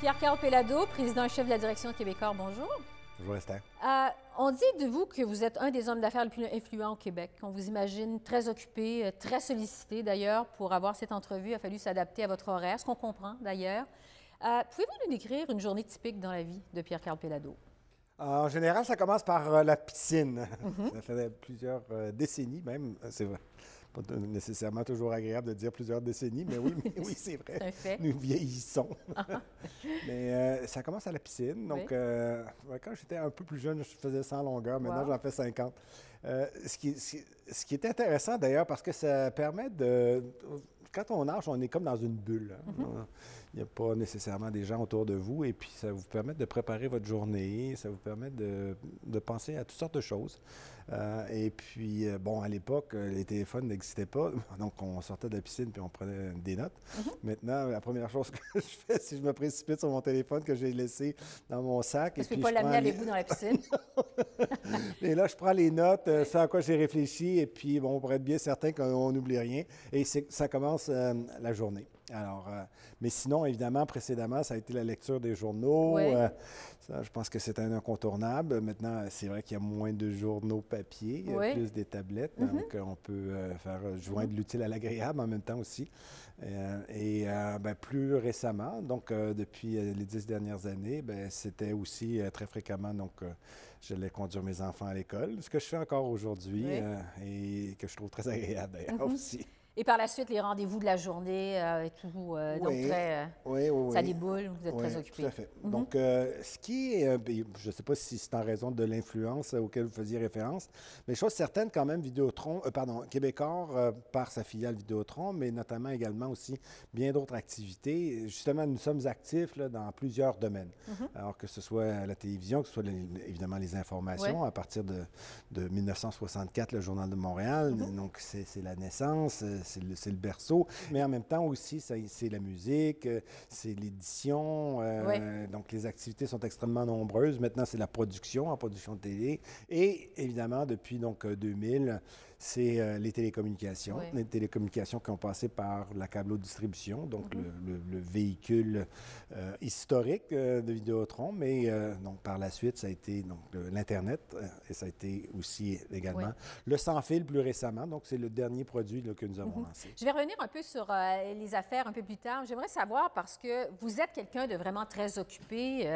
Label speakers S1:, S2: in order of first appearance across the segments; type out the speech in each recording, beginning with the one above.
S1: Pierre-Carl Pellado, président et chef de la direction québécois, bonjour.
S2: Bonjour Esther.
S1: Euh, on dit de vous que vous êtes un des hommes d'affaires les plus influents au Québec. On vous imagine très occupé, euh, très sollicité d'ailleurs. Pour avoir cette entrevue, il a fallu s'adapter à votre horaire, ce qu'on comprend d'ailleurs. Euh, Pouvez-vous nous décrire une journée typique dans la vie de Pierre-Carl Pellado?
S2: En général, ça commence par la piscine. Ça fait plusieurs décennies même, c'est vrai. Pas nécessairement toujours agréable de dire plusieurs décennies, mais oui, mais oui c'est vrai.
S1: Un fait.
S2: Nous vieillissons. mais euh, ça commence à la piscine. Donc,
S1: Oui.
S2: euh, quand j'étais un peu plus jeune, je faisais 100 longueurs. Maintenant,
S1: Wow.
S2: j'en fais 50. Euh, ce, qui, ce qui- ce qui est intéressant d'ailleurs, parce que ça permet de. Quand on nage, on est comme dans une bulle. hein.
S1: Mm-hmm.
S2: Il n'y a pas nécessairement des gens autour de vous. Et puis, ça vous permet de préparer votre journée. Ça vous permet de, de penser à toutes sortes de choses. Euh, et puis, euh, bon, à l'époque, euh, les téléphones n'existaient pas. Donc, on sortait de la piscine puis on prenait des notes.
S1: Mm-hmm.
S2: Maintenant, la première chose que je fais, c'est que je me précipite sur mon téléphone que j'ai laissé dans mon sac.
S1: Est-ce que
S2: puis
S1: vous pas
S2: je
S1: l'amener
S2: les-
S1: avec vous dans la piscine?
S2: et là, je prends les notes, euh, ce à quoi j'ai réfléchi, et puis, bon, pour être bien certain qu'on n'oublie rien. Et ça commence euh, la journée. Alors, euh, mais sinon, évidemment, précédemment, ça a été la lecture des journaux. Euh, ça, je pense que c'est un incontournable. Maintenant, c'est vrai qu'il y a moins de journaux papier, a
S1: Oui.
S2: plus des tablettes. Donc, on peut euh, faire euh, joindre l'utile à l'agréable en même temps aussi. Euh, et euh, ben, plus récemment, donc euh, depuis euh, les dix dernières années, ben, c'était aussi euh, très fréquemment, donc euh, j'allais conduire mes enfants à l'école, ce que je fais encore aujourd'hui
S1: Oui.
S2: euh, et que je trouve très agréable d'ailleurs aussi.
S1: Et par la suite, les rendez-vous de la journée euh, et tout. euh, Donc, très, euh,
S2: Oui, oui,
S1: ça déboule, vous êtes très occupé.
S2: Tout à fait. Donc, euh, ce qui est, ben, je ne sais pas si c'est en raison de l'influence auquel vous faisiez référence, mais chose certaine quand même, Vidéotron, pardon, Québécois par sa filiale Vidéotron, mais notamment également aussi bien d'autres activités. Justement, nous sommes actifs là, dans plusieurs domaines. Alors que ce soit la télévision, que ce soit les- évidemment les informations, à partir de, de 1964, le Journal de Montréal. Donc, c'est la naissance, c'est le, c'est le berceau. Mais en même temps aussi, ça- c'est la musique, euh, c'est l'édition. euh. Donc, les activités sont extrêmement nombreuses. Maintenant, c'est la production, en production de télé. Et évidemment, depuis donc euh, 2000, c'est euh, les télécommunications. Les télécommunications qui ont passé par la câbleau-distribution, donc le, le- le véhicule euh, historique euh, de Vidéotron. Mais euh, donc, par la suite, ça a été l'Internet et ça a été aussi également le sans-fil plus récemment. Donc, c'est le dernier produit là, que nous avons lancé.
S1: Je vais revenir un peu sur les affaires un peu plus tard. J'aimerais savoir parce que vous êtes quelqu'un de vraiment très occupé.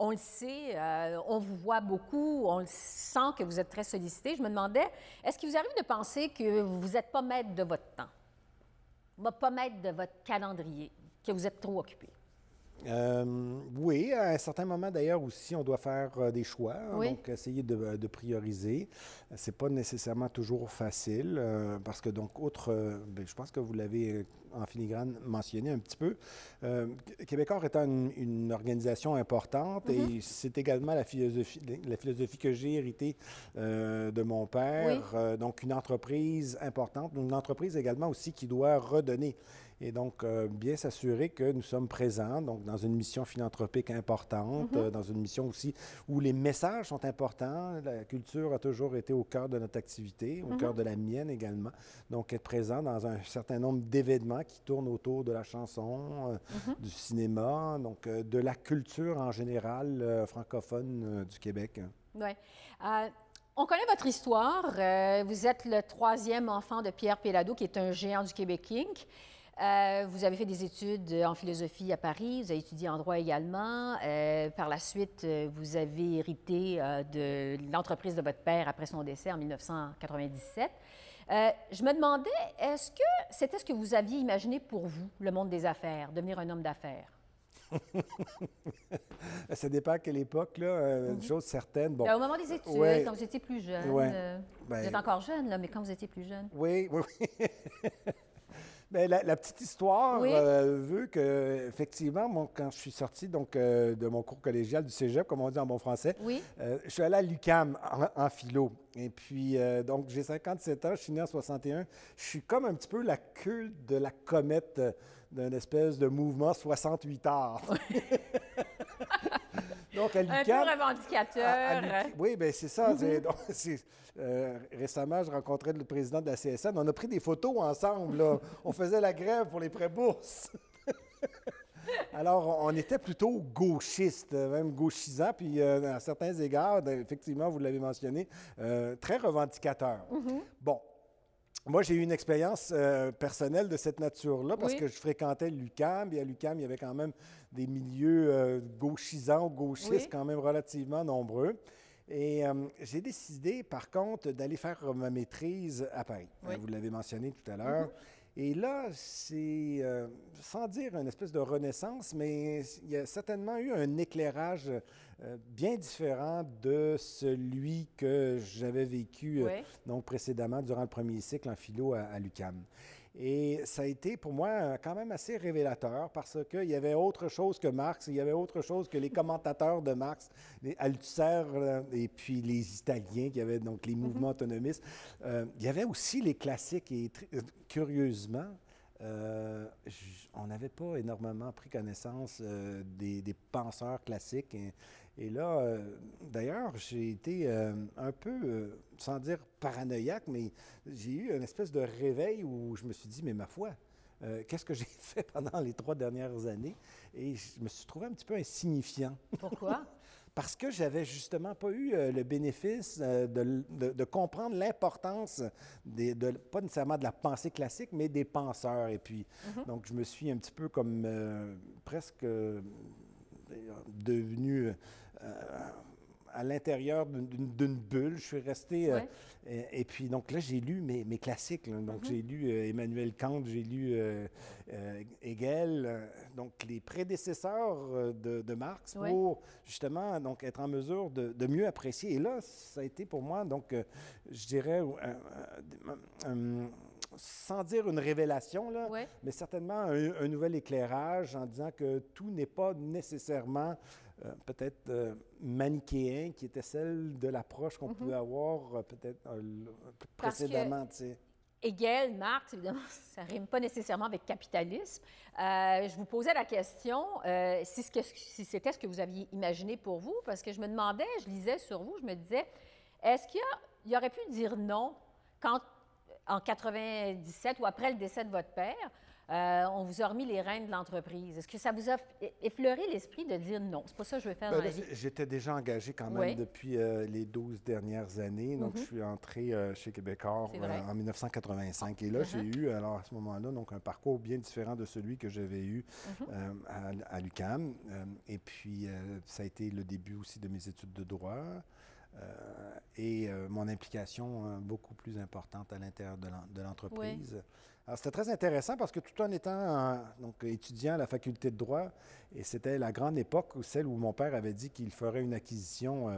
S1: On le sait, euh, on vous voit beaucoup, on le sent que vous êtes très sollicité. Je me demandais, est-ce qu'il vous arrive de penser que vous n'êtes pas maître de votre temps, pas maître de votre calendrier, que vous êtes trop occupé?
S2: Euh, oui, à un certain moment d'ailleurs aussi, on doit faire euh, des choix, hein, donc essayer de, de prioriser. C'est pas nécessairement toujours facile euh, parce que donc outre, euh, ben, je pense que vous l'avez euh, en filigrane mentionné un petit peu, euh, Québécois étant une, une organisation importante et c'est également la philosophie, la philosophie que j'ai héritée euh, de mon père.
S1: Oui.
S2: Euh, donc une entreprise importante, une entreprise également aussi qui doit redonner. Et donc, euh, bien s'assurer que nous sommes présents, donc dans une mission philanthropique importante, euh, dans une mission aussi où les messages sont importants. La culture a toujours été au cœur de notre activité, au cœur de la mienne également. Donc, être présent dans un certain nombre d'événements qui tournent autour de la chanson, euh, du cinéma, donc de la culture en général francophone du Québec.
S1: Oui. on connaît votre histoire. Euh, vous êtes le troisième enfant de Pierre Pellado, qui est un géant du Québec Inc. Euh, vous avez fait des études en philosophie à Paris, vous avez étudié en droit également. Euh, par la suite, euh, vous avez hérité euh, de l'entreprise de votre père après son décès en 1997. Euh, je me demandais, est-ce que c'était ce que vous aviez imaginé pour vous, le monde des affaires, devenir un homme d'affaires?
S2: Ça dépend à quelle époque, là. euh, Une chose certaine. Bon,
S1: Euh, Au moment des études,
S2: Ouais.
S1: quand vous étiez plus jeune,
S2: Ouais.
S1: euh,
S2: Ben-
S1: vous êtes encore jeune, là, mais quand vous étiez plus jeune.
S2: Oui, oui, oui. Bien, la, la petite histoire
S1: Oui.
S2: euh, veut que, effectivement, moi, quand je suis sorti donc, euh, de mon cours collégial du cégep, comme on dit en bon français,
S1: Oui.
S2: euh, je suis allé à l'UCAM en, en philo. Et puis, donc, j'ai 57 ans, je suis né en 61. Je suis comme un petit peu la queue de la comète euh, d'un espèce de mouvement 68 heures. donc, à
S1: Un peu revendicateur.
S2: à- à l'UQ oui, bien, c'est ça. C'est- donc, euh, récemment, je rencontrais le président de la CSN. On a pris des photos ensemble. là. On faisait la grève pour les prêts bourses. Alors, on était plutôt gauchiste, même gauchisant, puis euh, à certains égards, ben, effectivement, vous l'avez mentionné, euh, très revendicateur.
S1: Mm-hmm.
S2: Bon. Moi, j'ai eu une expérience euh, personnelle de cette nature-là parce
S1: Oui.
S2: que je fréquentais l'UCAM. Et à l'UCAM, il y avait quand même des milieux euh, gauchisants ou gauchistes
S1: Oui.
S2: quand même relativement nombreux. Et euh, j'ai décidé, par contre, d'aller faire ma maîtrise à Paris.
S1: Oui. Mm-hmm.
S2: Euh, vous l'avez mentionné tout à l'heure. Et là, c'est, euh, sans dire une espèce de renaissance, mais il y a certainement eu un éclairage euh, bien différent de celui que j'avais vécu euh,
S1: Oui.
S2: donc précédemment durant le premier cycle en philo à, à l'UCAM. Et ça a été pour moi euh, quand même assez révélateur parce qu'il y avait autre chose que Marx, il y avait autre chose que les commentateurs de Marx, les Althusser euh, et puis les Italiens qui avaient donc les mouvements autonomistes. Euh, il y avait aussi les classiques et curieusement, euh, on n'avait pas énormément pris connaissance euh, des, des penseurs classiques. Et, et là, euh, d'ailleurs, j'ai été euh, un peu, euh, sans dire paranoïaque, mais j'ai eu une espèce de réveil où je me suis dit, mais ma foi, qu'est-ce que j'ai fait pendant les trois dernières années? Et je me suis trouvé un petit peu insignifiant.
S1: Pourquoi?
S2: Parce que j'avais justement pas eu le bénéfice de, de- de comprendre l'importance, des- de, pas nécessairement de la pensée classique, mais des penseurs. Et puis, donc, je me suis un petit peu comme presque devenu euh, à l'intérieur d'une- bulle. Je suis resté. euh, et, et puis, donc là, j'ai lu mes, mes classiques. là. Donc, j'ai lu euh, Emmanuel Kant, j'ai lu euh, euh, Hegel, euh, donc les prédécesseurs euh, de, de Marx
S1: Ouais.
S2: pour justement donc, être en mesure de, de mieux apprécier. Et là, ça a été pour moi, donc, euh, je dirais, euh, euh, euh, sans dire une révélation, là,
S1: Ouais.
S2: mais certainement un, un nouvel éclairage en disant que tout n'est pas nécessairement euh, peut-être euh, manichéen, qui était celle de l'approche qu'on pouvait avoir euh, peut-être l-
S1: Parce que-
S2: précédemment.
S1: Hegel, Marx, évidemment, ça rime pas nécessairement avec capitalisme. Euh, je vous posais la question euh, si c'était ce que vous aviez imaginé pour vous, parce que je me demandais, je lisais sur vous, je me disais, est-ce qu'il y, il aurait pu dire non quand, en 97 ou après le décès de votre père, euh, on vous a remis les rênes de l'entreprise? Est-ce que ça vous a effleuré l'esprit de dire non? C'est pas ça que je veux faire
S2: Ben
S1: dans la vie.
S2: J'étais déjà engagé quand même
S1: Oui.
S2: depuis euh, les 12 dernières années. Donc, je suis entré euh, chez
S1: vrai.
S2: en 1985. Et là, j'ai eu, alors à ce moment-là, donc un parcours bien différent de celui que j'avais eu euh, à, à l'UQAM. Euh, et puis, ça a été le début aussi de mes études de droit. Euh, et euh, mon implication euh, beaucoup plus importante à l'intérieur de l'en- de l'entreprise. Alors, c'était très intéressant parce que tout en étant donc, étudiant à la faculté de droit, et c'était la grande époque, où celle où mon père avait dit qu'il ferait une acquisition,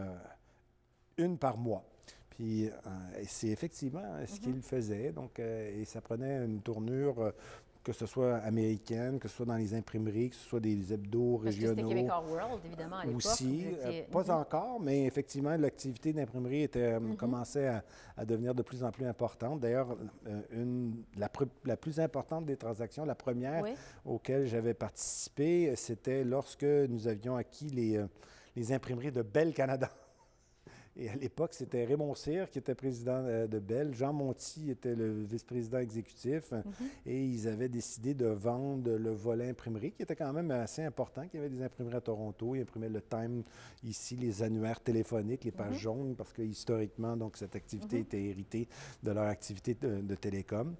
S2: une par mois. Puis, euh, c'est effectivement ce qu'il faisait. Donc, euh, et ça prenait une tournure, que ce soit américaine, que ce soit dans les imprimeries, que ce soit des hebdos
S1: Parce c'était
S2: régionaux.
S1: Québécois World, évidemment, à l'époque.
S2: Aussi, euh,
S1: étiez-
S2: pas
S1: Mhm.
S2: encore, mais effectivement, l'activité d'imprimerie était, euh, commençait à, à devenir de plus en plus importante. D'ailleurs, euh, une, la, plus importante des transactions, la première
S1: Oui.
S2: auquel j'avais participé, c'était lorsque nous avions acquis les, les imprimeries de Bell Canada. Et à l'époque, c'était Raymond Cyr qui était président euh, de Bell, Jean Monti était le vice-président exécutif, et ils avaient décidé de vendre le volet imprimerie, qui était quand même assez important, qu'il y avait des imprimeries à Toronto, ils imprimaient le Time ici, les annuaires téléphoniques, les pages jaunes, parce que historiquement, donc, cette activité était héritée de leur activité de, de télécom.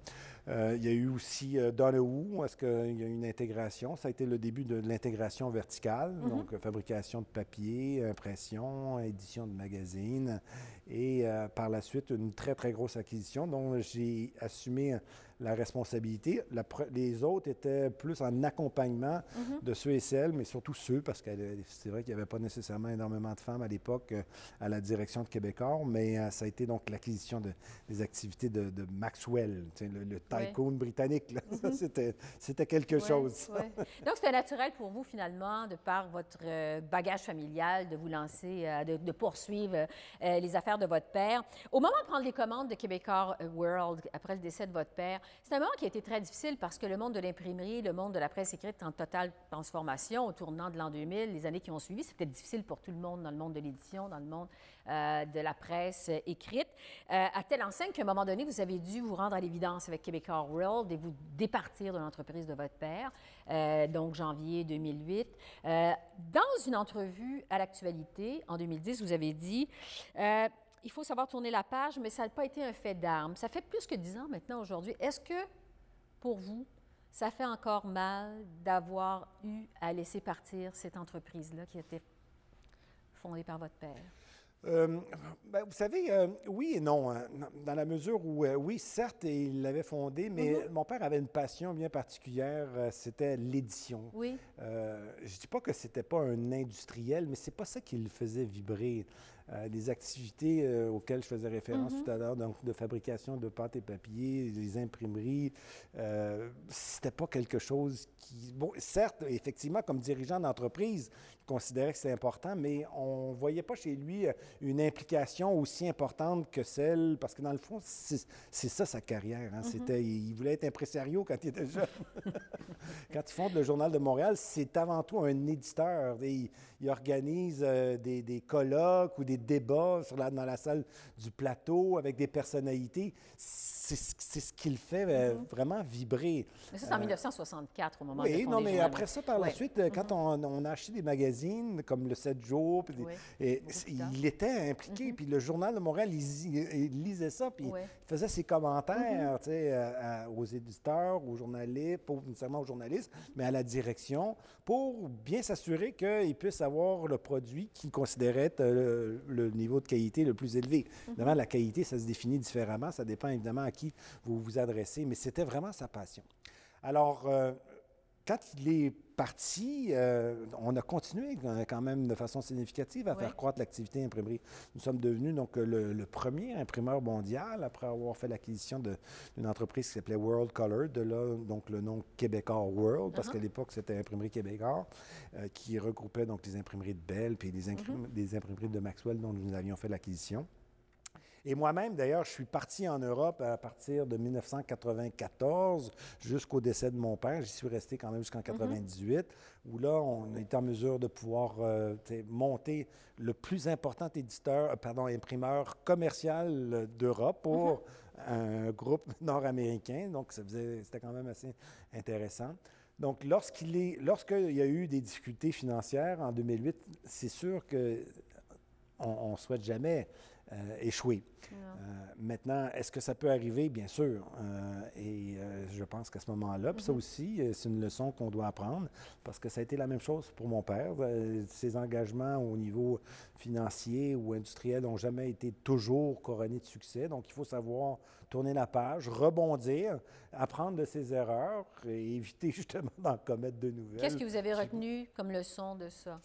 S2: Euh, il y a eu aussi euh, Donahue, est-ce qu'il y a eu une intégration? Ça a été le début de l'intégration verticale, donc euh, fabrication de papier, impression, édition de magazines, et euh, par la suite, une très, très grosse acquisition dont j'ai assumé la responsabilité. La les autres étaient plus en accompagnement de ceux et celles, mais surtout ceux, parce que euh, c'est vrai qu'il n'y avait pas nécessairement énormément de femmes à l'époque euh, à la direction de Québécois, mais euh, ça a été donc l'acquisition de, des activités de, de Maxwell, le, le tycoon britannique. Ça, c'était, quelque
S1: Ouais,
S2: chose.
S1: ouais. Donc, c'était naturel pour vous, finalement, de par votre bagage familial, de vous lancer, de, de poursuivre les affaires de votre père. Au moment de prendre les commandes de Québécois euh, World, après le décès de votre père, c'est un moment qui a été très difficile parce que le monde de l'imprimerie, le monde de la presse écrite en totale transformation au tournant de l'an 2000, les années qui ont suivi. C'était difficile pour tout le monde dans le monde de l'édition, dans le monde de la presse écrite, à telle enseigne qu'à un moment donné, vous avez dû vous rendre à l'évidence avec Québecor World et vous départir de l'entreprise de votre père, donc janvier 2008. dans une entrevue à l'actualité, en 2010, vous avez dit il faut savoir tourner la page, mais ça n'a pas été un fait d'armes. Ça fait plus que dix ans maintenant aujourd'hui. Est-ce que, pour vous, ça fait encore mal d'avoir eu à laisser partir cette entreprise-là qui était fondée par votre père?
S2: Euh, ben, vous savez, euh, oui et non, hein. dans la mesure où, euh, oui, certes, il l'avait fondé, mais mm-hmm. mon père avait une passion bien particulière, c'était l'édition.
S1: Oui.
S2: je ne dis pas que c'était pas un industriel, mais c'est pas ça qui le faisait vibrer. Euh, des activités euh, auxquelles je faisais référence mhm. tout à l'heure, donc de fabrication de pâte et papier, des imprimeries. Euh, c'était pas quelque chose qui. Bon, certes, effectivement, comme dirigeant d'entreprise, considérait que c'était important, mais on ne voyait pas chez lui euh, une implication aussi importante que celle. Parce que dans le fond, c'est ça sa carrière. Hein. Mhm. C'était, il voulait être impresario quand il était jeune. quand il fonde le Journal de Montréal, c'est avant tout un éditeur. Il, il organise des, des colloques ou des des débats sur la, dans la salle du plateau avec des personnalités. C'est ce qui le fait euh, mm-hmm. vraiment vibrer.
S1: Mais ça, c'est en 1964, euh, au moment oui,
S2: non, mais après ça, par la suite, euh, quand mm-hmm. on, a acheté des magazines comme le 7 jours, et, il était impliqué. Mm-hmm. Puis le Journal de Montréal, il, lisait ça, puis il faisait ses commentaires aux éditeurs, aux journalistes, pas nécessairement aux journalistes, mais à la direction, pour bien s'assurer qu'il puisse avoir le produit qu'il considérait être le niveau de qualité le plus élevé. Évidemment, la qualité, ça se définit différemment. Ça dépend évidemment à qui vous vous adressez, mais c'était vraiment sa passion. Alors, euh, quand il est parti, euh, on a continué quand même de façon significative à faire croître l'activité imprimerie. Nous sommes devenus donc le, premier imprimeur mondial après avoir fait l'acquisition d'une entreprise qui s'appelait World Color, de là donc le nom Québécois World, parce uh-huh. qu'à l'époque c'était Imprimerie Québécois, euh, qui regroupait donc les imprimeries de Bell puis les, les imprimeries de Maxwell dont nous avions fait l'acquisition. Et moi-même, d'ailleurs, je suis parti en Europe à partir de 1994 jusqu'au décès de mon père. J'y suis resté quand même jusqu'en 1998, mhm. où là, on est en mesure de pouvoir euh, monter le plus important éditeur, euh, pardon, imprimeur commercial d'Europe pour mhm. un groupe nord-américain. Donc, c'était quand même assez intéressant. Donc, lorsqu'il est, lorsqu'il y a eu des difficultés financières en 2008, c'est sûr que on ne souhaite jamais euh, échouer. Euh, maintenant, est-ce que ça peut arriver? Bien sûr. Euh, et je pense qu'à ce moment-là, puis ça mm-hmm. aussi, c'est une leçon qu'on doit apprendre parce que ça a été la même chose pour mon père. ses engagements au niveau financier ou industriel n'ont jamais été toujours couronnés de succès. Donc, il faut savoir tourner la page, rebondir, apprendre de ses erreurs et éviter justement d'en commettre de nouvelles.
S1: Qu'est-ce que vous avez retenu comme leçon de ça?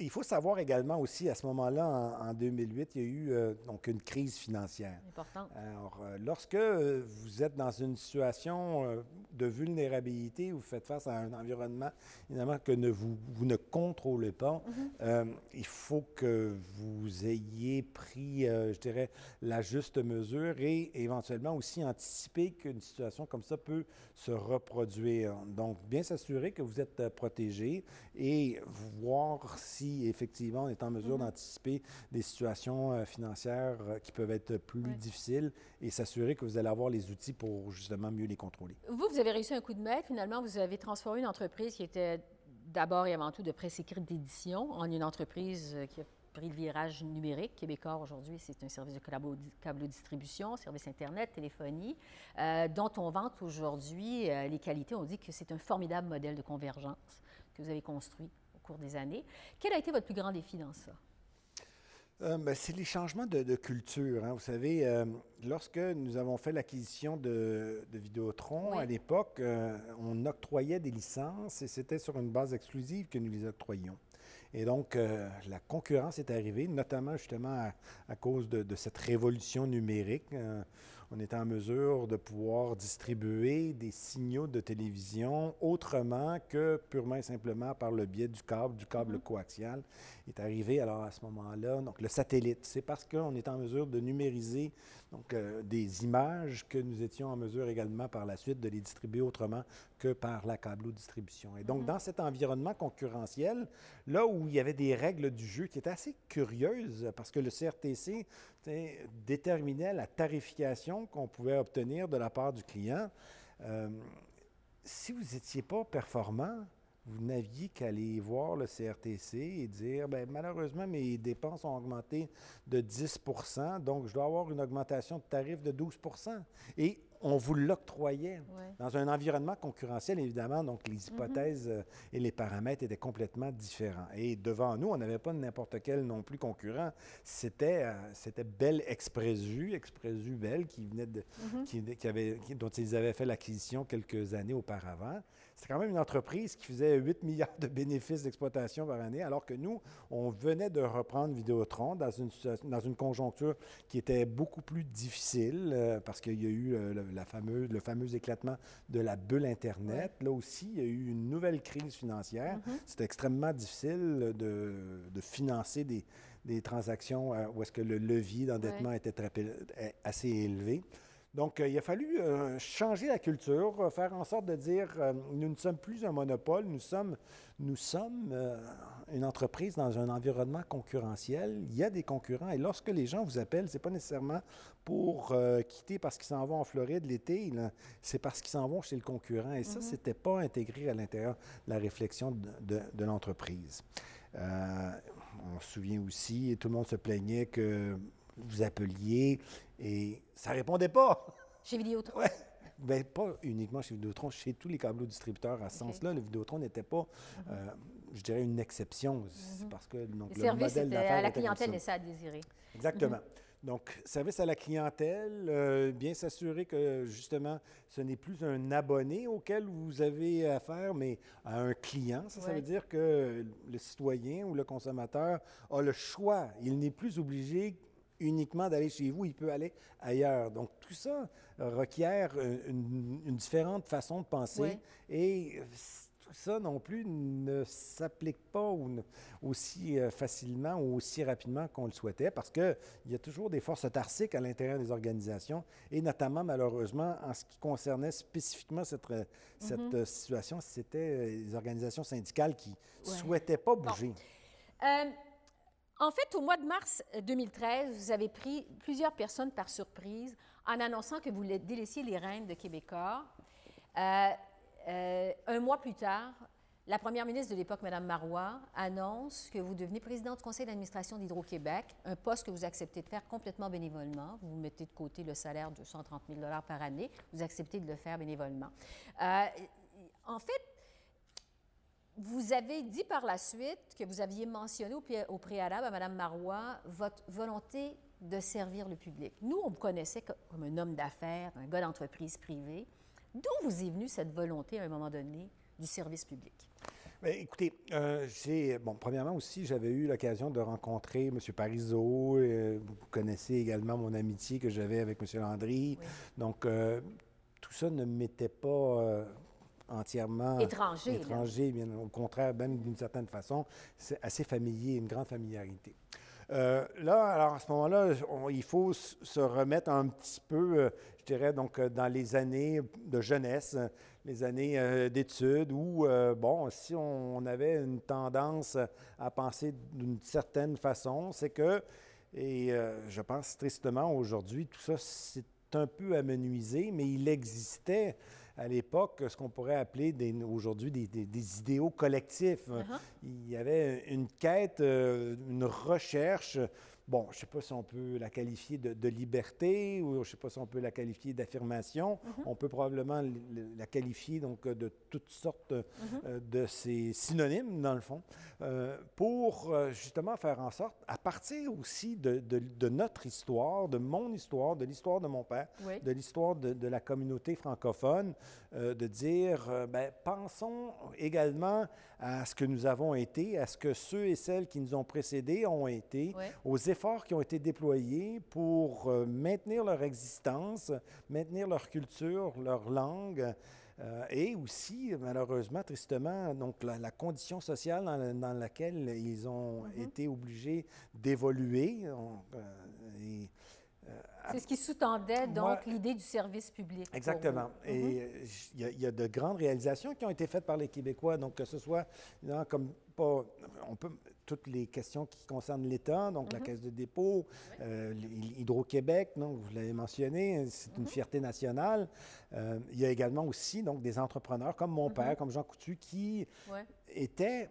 S2: Il faut savoir également aussi, à ce moment-là, en, 2008, il y a eu euh, donc une crise financière. Alors, euh, lorsque euh, vous êtes dans une situation de vulnérabilité, vous faites face à un environnement, évidemment, que ne, vous, vous ne contrôlez pas, mm-hmm. il faut que vous ayez pris, je dirais, la juste mesure et éventuellement aussi anticiper qu'une situation comme ça peut se reproduire. Donc, bien s'assurer que vous êtes protégé et voir si effectivement on est en mesure mhm. d'anticiper des situations euh, financières euh, qui peuvent être plus difficiles et s'assurer que vous allez avoir les outils pour justement mieux les contrôler.
S1: Vous, vous avez réussi un coup de maître. Finalement, vous avez transformé une entreprise qui était d'abord et avant tout de presse écrite d'édition en une entreprise euh, qui a pris le virage numérique. Québécois, aujourd'hui, c'est un service de câble distribution, service Internet, téléphonie, dont on vante aujourd'hui les qualités. On dit que c'est un formidable modèle de convergence que vous avez construit des années. Quel a été votre plus grand défi dans ça?
S2: Euh, ben, c'est les changements de, culture. Hein. Vous savez, euh, lorsque nous avons fait l'acquisition de, Vidéotron, à l'époque, euh, on octroyait des licences et c'était sur une base exclusive que nous les octroyions. Et donc, la concurrence est arrivée, notamment justement à, cause de, cette révolution numérique. On était en mesure de pouvoir distribuer des signaux de télévision autrement que purement et simplement par le biais du câble, du câble mm-hmm. coaxial. est arrivé alors à ce moment-là, donc le satellite. C'est parce qu'on est en mesure de numériser donc, euh, des images que nous étions en mesure également par la suite de les distribuer autrement que par la câblo-distribution. Et donc, mm-hmm. dans cet environnement concurrentiel, là où il y avait des règles du jeu qui étaient assez curieuses, parce que le CRTC déterminait la tarification qu'on pouvait obtenir de la part du client, euh, si vous n'étiez pas performant, vous n'aviez qu'à aller voir le CRTC et dire bien, malheureusement, mes dépenses ont augmenté de 10% donc je dois avoir une augmentation de tarif de 12 Et on vous l'octroyait dans un environnement concurrentiel, évidemment. Donc, les mm-hmm. hypothèses euh, et les paramètres étaient complètement différents. Et devant nous, on n'avait pas n'importe quel non plus concurrent. C'était euh, c'était Bell Expresu, Expresu Bell, qui venait de, mm-hmm. qui, avait, dont ils avaient fait l'acquisition quelques années auparavant. C'était quand même une entreprise qui faisait 8 milliards de bénéfices d'exploitation par année, alors que nous, on venait de reprendre Vidéotron dans une, dans une conjoncture qui était beaucoup plus difficile euh, parce qu'il y a eu le, la fameuse, le fameux éclatement de la bulle Internet. Là aussi, il y a eu une nouvelle crise financière. Mm-hmm. C'était extrêmement difficile de, de financer des, des transactions euh, où est-ce que le levier d'endettement était très, assez élevé. Donc, euh, il a fallu euh, changer la culture, faire en sorte de dire, nous ne sommes plus un monopole, nous sommes, nous sommes une entreprise dans un environnement concurrentiel. Il y a des concurrents et lorsque les gens vous appellent, ce n'est pas nécessairement pour euh, quitter parce qu'ils s'en vont en Floride l'été, c'est parce qu'ils s'en vont chez le concurrent. Et ça, ce mm-hmm. n'était pas intégré à l'intérieur de la réflexion de, l'entreprise. Euh, on se souvient aussi, et tout le monde se plaignait que vous appeliez et ça répondait pas.
S1: Chez Vidéotron?
S2: Ouais. Bien, pas uniquement chez Vidéotron, chez tous les câbles distributeurs. À ce sens-là, le Vidéotron n'était pas, mm-hmm. euh, je dirais, une exception. Mm-hmm. Parce que donc,
S1: le, modèle d'affaires. à la clientèle laissait à désirer.
S2: Exactement. Donc, service à la clientèle, euh, bien s'assurer que justement, ce n'est plus un abonné auquel vous avez affaire, mais à un client. Ça, ça veut dire que le citoyen ou le consommateur a le choix. Il n'est plus obligé uniquement d'aller chez vous, il peut aller ailleurs. Donc, tout ça requiert une, différente façon de penser et ça non plus ne s'applique pas aussi euh, facilement ou aussi rapidement qu'on le souhaitait parce qu'il y a toujours des forces autarciques à l'intérieur des organisations et notamment, malheureusement, en ce qui concernait spécifiquement cette, euh, cette mm-hmm. euh, situation, c'était les organisations syndicales qui ne souhaitaient pas bouger.
S1: en fait, au mois de mars 2013, vous avez pris plusieurs personnes par surprise en annonçant que vous délaissiez les rênes de Québécois. Euh, un mois plus tard, la première ministre de l'époque, Mme Marois, annonce que vous devenez président du conseil d'administration d'Hydro-Québec, un poste que vous acceptez de faire complètement bénévolement. Vous mettez de côté le salaire de 130 000 par année. Vous acceptez de le faire bénévolement. Euh, en fait, vous avez dit par la suite que vous aviez mentionné au, au préalable à Mme Marois votre volonté de servir le public. Nous, on vous connaissait comme un homme d'affaires, un gars d'entreprise privée. D'où vous est venue cette volonté, à un moment donné, du service public?
S2: Bien, écoutez, euh, j'ai, bon, premièrement aussi, j'avais eu l'occasion de rencontrer M. Parizeau. Euh, vous connaissez également mon amitié que j'avais avec M. Landry. Donc, euh, tout ça ne m'était pas entièrement
S1: étranger.
S2: Étranger, bien au contraire, même d'une certaine façon, c'est assez familier, une grande familiarité. Euh, là, alors à ce moment-là, il faut se remettre un petit peu, euh, je dirais, donc euh, dans les années de jeunesse, les années d'études, où, bon, si on avait une tendance à penser d'une certaine façon, c'est que, et je pense tristement aujourd'hui, tout ça, c'est un peu amenuisé, mais il existait à l'époque ce qu'on pourrait appeler aujourd'hui des, idéaux collectifs. Uh-huh. Il y avait une quête, euh, une recherche bon, je ne sais pas si on peut la qualifier de, liberté ou je ne sais pas si on peut la qualifier d'affirmation. Mm-hmm. On peut probablement la qualifier donc de toutes sortes euh, de ces synonymes, dans le fond, euh, pour euh, justement faire en sorte, à partir aussi de, notre histoire, de mon histoire, de l'histoire de mon père, de l'histoire de, la communauté francophone, de dire, ben, pensons également à ce que nous avons été, à ce que ceux et celles qui nous ont précédés ont été, aux efforts efforts qui ont été déployés pour euh, maintenir leur existence, maintenir leur culture, leur langue, euh, et aussi, malheureusement, tristement, donc la, condition sociale dans, laquelle ils ont mm-hmm. été obligés d'évoluer.
S1: C'est ce qui sous-tendait donc l'idée du service public.
S2: Exactement. Et mm-hmm. il y, a de grandes réalisations qui ont été faites par les Québécois, donc que ce soit comme pas, on peut toutes les questions qui concernent l'État, donc la mm-hmm. Caisse de dépôt, euh, Hydro-Québec, vous l'avez mentionné, c'est une mm-hmm. fierté nationale. Euh, il y a également aussi donc des entrepreneurs comme mon père, comme Jean Coutu, qui étaient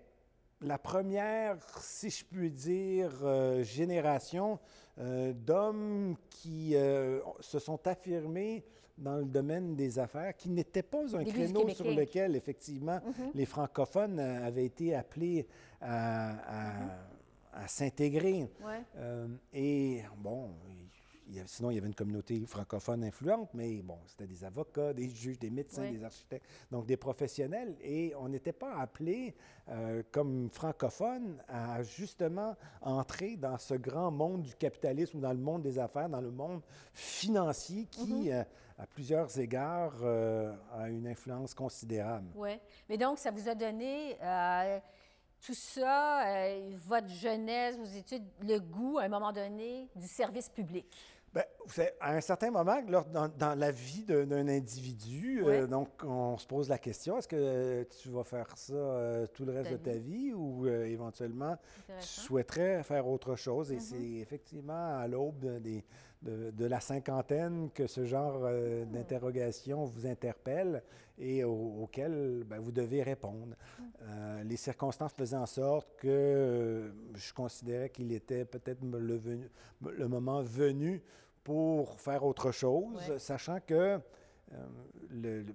S2: la première, si je puis dire, euh, génération euh, d'hommes qui euh, se sont affirmés dans le domaine des affaires, qui n'était pas un créneau sur lequel, effectivement, mm-hmm. les francophones avaient été appelés à, mm-hmm. s'intégrer. et bon, sinon, il y avait une communauté francophone influente, mais bon, c'était des avocats, des juges, des médecins, des architectes, donc des professionnels. Et on n'était pas appelé euh, comme francophones à justement entrer dans ce grand monde du capitalisme ou dans le monde des affaires, dans le monde financier qui, mm-hmm. euh, à plusieurs égards, euh, a une influence considérable.
S1: Oui. Mais donc, ça vous a donné tout ça, votre jeunesse, vos études, le goût, à un moment donné, du service public?
S2: Bien, à un certain moment, dans, la vie d'un individu, euh, donc on se pose la question est-ce que tu vas faire ça euh, tout le reste de ta vie. ou euh, éventuellement tu souhaiterais faire autre chose? Et mm-hmm. c'est effectivement à l'aube des, de, la cinquantaine que ce genre hmm. d'interrogation vous interpelle et auquel ben, vous devez répondre. Euh, les circonstances faisaient en sorte que euh, je considérais qu'il était peut-être le, le, moment venu pour faire autre chose, sachant que le,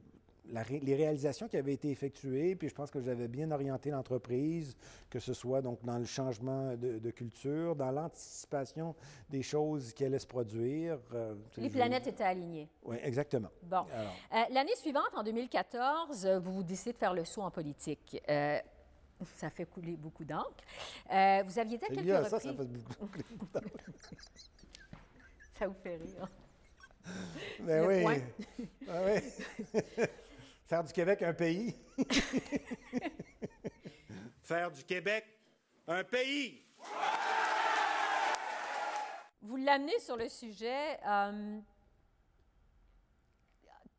S2: les réalisations qui avaient été effectuées, puis je pense que j'avais bien orienté l'entreprise, que ce soit donc dans le changement de, culture, dans l'anticipation des choses qui allaient se produire.
S1: Euh, les planètes étaient alignées.
S2: Oui, exactement.
S1: Bon. Euh, l'année suivante, en 2014, vous décidez de faire le saut en politique. Euh, ça fait couler beaucoup d'encre. vous aviez dit à quelques reprises...
S2: Ça, ça fait couler beaucoup d'encre.
S1: ça vous fait rire.
S2: Ben oui. Ben oui. Faire du Québec un pays. Faire du Québec un pays.
S1: Vous l'amenez sur le sujet. Euh,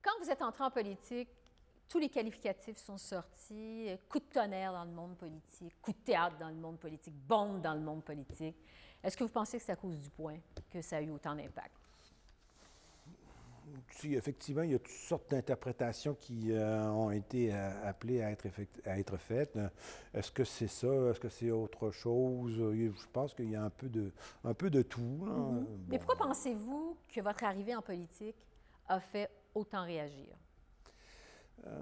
S1: quand vous êtes entré en politique, tous les qualificatifs sont sortis. Coup de tonnerre dans le monde politique, coup de théâtre dans le monde politique, bombe dans le monde politique. Est-ce que vous pensez que c'est à cause du point que ça a eu autant d'impact?
S2: Si, effectivement, il y a toutes sortes d'interprétations qui euh, ont été euh, appelées à être, à être faites. Est-ce que c'est ça? Est-ce que c'est autre chose? Je pense qu'il y a un peu de, un peu de tout. Mm-hmm.
S1: Mais pourquoi pensez-vous que votre arrivée en politique a fait autant réagir?
S2: Euh,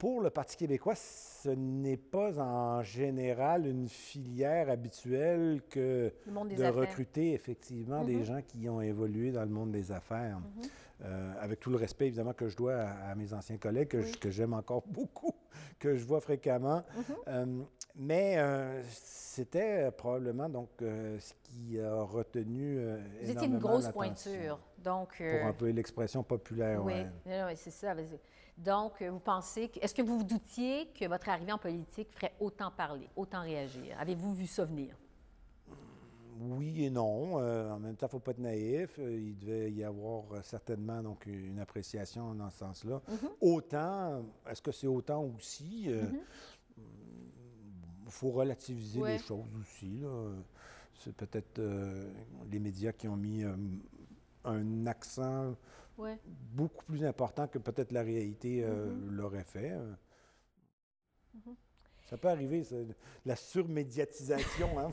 S2: pour le Parti québécois, ce n'est pas en général une filière habituelle que de recruter effectivement des mm-hmm. gens qui ont évolué dans le monde des affaires. Mm-hmm. Euh, avec tout le respect évidemment que je dois à, mes anciens collègues, que, j'aime encore beaucoup, que je vois fréquemment. Mm-hmm. Euh, mais euh, c'était probablement donc ce qui a retenu Vous étiez
S1: une grosse pointure, donc
S2: pour un peu l'expression populaire.
S1: Oui, oui c'est ça. Donc, vous pensez que. Est-ce que vous vous doutiez que votre arrivée en politique ferait autant parler, autant réagir? Avez-vous vu ça venir?
S2: Oui et non. Euh, en même temps, il ne faut pas être naïf. Euh, il devait y avoir euh, certainement donc, une appréciation dans ce sens-là. Mm-hmm. Autant, est-ce que c'est autant aussi? Il mm-hmm. faut relativiser les choses aussi. C'est peut-être les médias qui ont mis un accent beaucoup plus important que peut-être la réalité euh, mm-hmm. l'aurait fait. Euh. Mm-hmm. Ça peut arriver, la surmédiatisation, hein,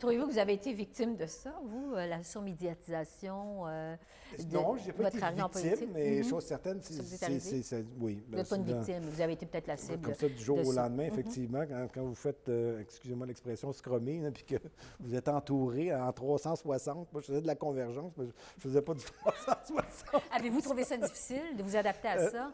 S1: Trouvez-vous que vous avez été victime de ça, vous, euh, la surmédiatisation euh,
S2: de Non, je n'ai pas été victime, mais mm-hmm. chose certaine,
S1: c'est...
S2: Oui.
S1: Vous n'êtes pas une victime, vous avez été peut-être la cible.
S2: Comme ça, du jour au lendemain, mm-hmm. effectivement, quand, vous faites, euh, excusez-moi l'expression, scrummer, puis que vous êtes entouré en 360. Moi, je faisais de la convergence, mais je ne faisais pas du 360.
S1: Avez-vous trouvé ça difficile de vous adapter à ça?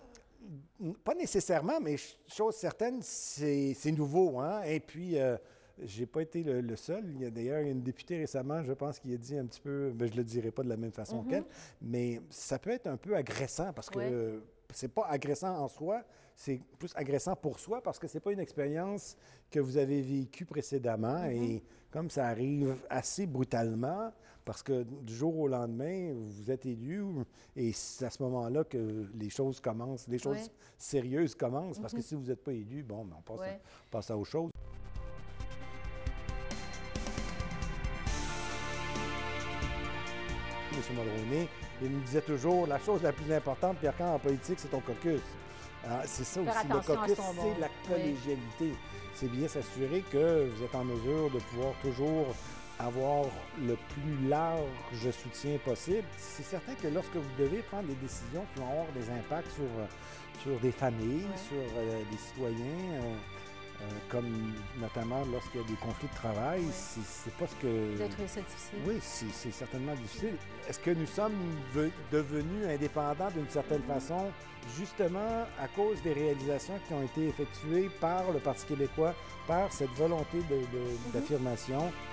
S2: Pas nécessairement, mais chose certaine, c'est nouveau. Hein? Et puis, euh, j'ai pas été le, seul. Il y a d'ailleurs une députée récemment, je pense, qui a dit un petit peu, ben, je le dirai pas de la même façon mm-hmm. qu'elle, mais ça peut être un peu agressant parce que c'est pas agressant en soi, c'est plus agressant pour soi parce que c'est pas une expérience que vous avez vécue précédemment mm-hmm. et comme ça arrive assez brutalement parce que du jour au lendemain, vous êtes élu et c'est à ce moment-là que les choses commencent, les choses sérieuses commencent parce que mm-hmm. si vous n'êtes pas élu, bon, ben, on passe, à, passe à autre chose. M. Mulroney, il nous disait toujours la chose la plus importante, Pierre, quand en politique, c'est ton caucus. Ah, c'est ça aussi, le caucus, c'est la collégialité. C'est bien s'assurer que vous êtes en mesure de pouvoir toujours avoir le plus large soutien possible. C'est certain que lorsque vous devez prendre des décisions qui vont avoir des impacts sur, sur des familles, sur euh, des citoyens, euh, euh, comme notamment lorsqu'il y a des conflits de travail, c'est pas ce que.
S1: Vous avez trouvé ça difficile?
S2: Oui, c'est certainement difficile. Est-ce que nous sommes devenus indépendants d'une certaine mm-hmm. façon, justement à cause des réalisations qui ont été effectuées par le Parti québécois, par cette volonté mm-hmm. d'affirmation? De,